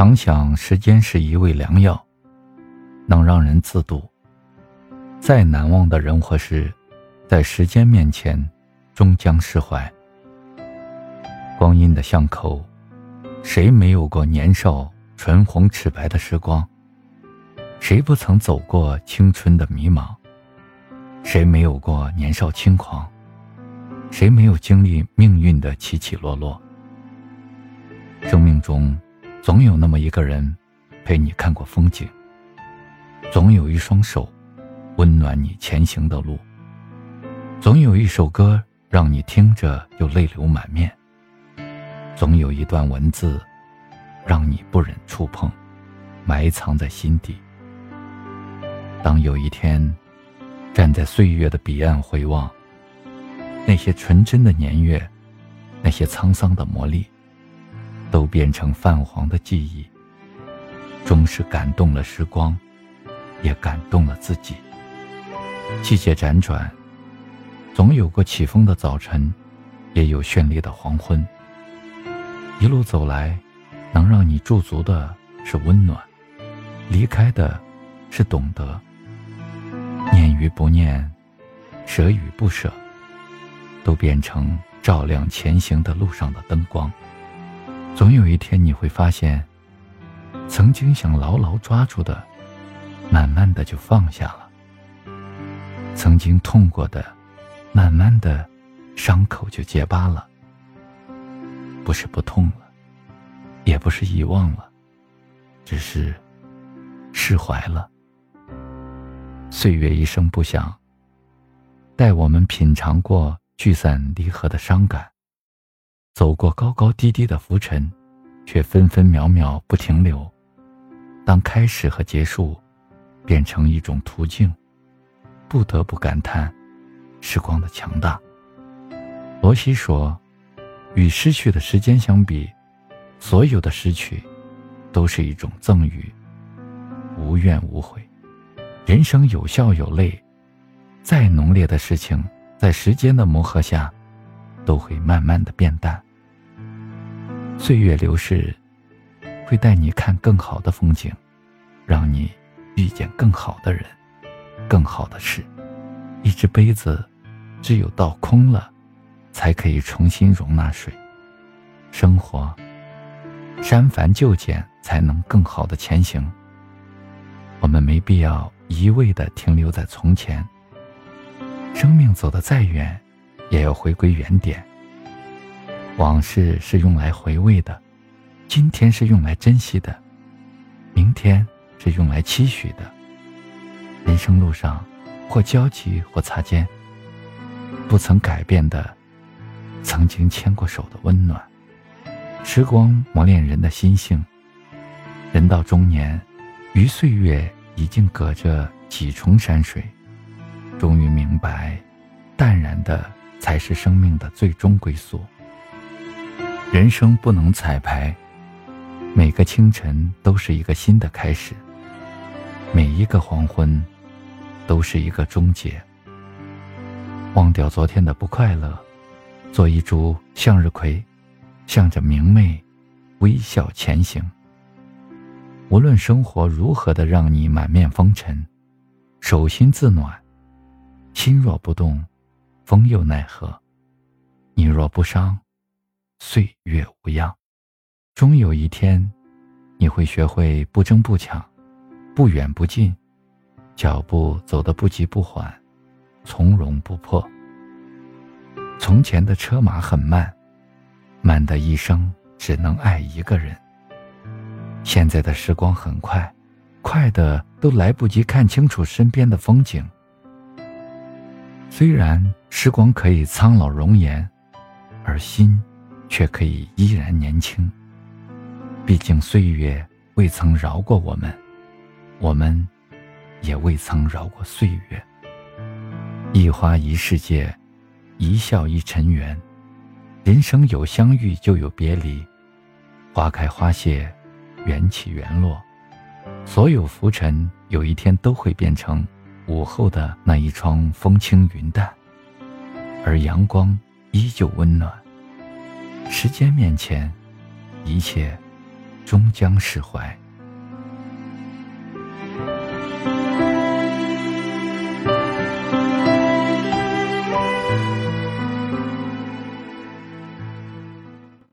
常想，时间是一味良药，能让人自渡。再难忘的人或事，在时间面前，终将释怀。光阴的巷口，谁没有过年少唇红齿白的时光？谁不曾走过青春的迷茫？谁没有过年少轻狂？谁没有经历命运的起起落落？生命中，总有那么一个人，陪你看过风景。总有一双手。温暖你前行的路，总有一首歌让你听着就泪流满面。总有一段文字，让你不忍触碰，埋藏在心底。当有一天，站在岁月的彼岸回望，那些纯真的年月，那些沧桑的磨砺，都变成泛黄的记忆，终是感动了时光，也感动了自己。季节辗转，总有过起风的早晨，也有绚丽的黄昏。一路走来，能让你驻足的是温暖，离开的是懂得。念与不念，舍与不舍，都变成照亮前行的路上的灯光。总有一天，你会发现，曾经想牢牢抓住的，慢慢的就放下了。曾经痛过的，慢慢的，伤口就结疤了。不是不痛了，也不是遗忘了，只是释怀了。岁月一声不响，待我们品尝过聚散离合的伤感，走过高高低低的浮沉，却分分秒秒不停留。当开始和结束变成一种途径。不得不感叹时光的强大。罗西说：“与失去的时间相比，所有的失去都是一种赠予，无怨无悔。人生有笑有泪，再浓烈的事情，在时间的磨合下，都会慢慢的变淡。岁月流逝，会带你看更好的风景，让你遇见更好的人。”更好的事，一只杯子，只有倒空了，才可以重新容纳水。生活，删繁就简，才能更好的前行。我们没必要一味的停留在从前。生命走得再远，也要回归原点。往事是用来回味的，今天是用来珍惜的，明天是用来期许的。人生路上，或交集，或擦肩，不曾改变的，曾经牵过手的温暖。时光磨练人的心性。人到中年，于岁月已经隔着几重山水，终于明白，淡然的才是生命的最终归宿。人生不能彩排，每个清晨都是一个新的开始。每一个黄昏，都是一个终结。忘掉昨天的不快乐，做一株向日葵，向着明媚微笑前行。无论生活如何的让你满面风尘，手心自暖，心若不动，风又奈何？你若不伤，岁月无恙。终有一天，你会学会不争不抢。不远不近，脚步走得不急不缓，从容不迫。从前的车马很慢，慢的一生只能爱一个人。现在的时光很快，快的都来不及看清楚身边的风景。虽然时光可以苍老容颜，而心却可以依然年轻。毕竟岁月未曾饶过我们。我们，也未曾饶过岁月。一花一世界，一笑一尘缘。人生有相遇就有别离，花开花谢，缘起缘落。所有浮尘，有一天都会变成午后的那一窗风轻云淡，而阳光依旧温暖。时间面前，一切终将释怀。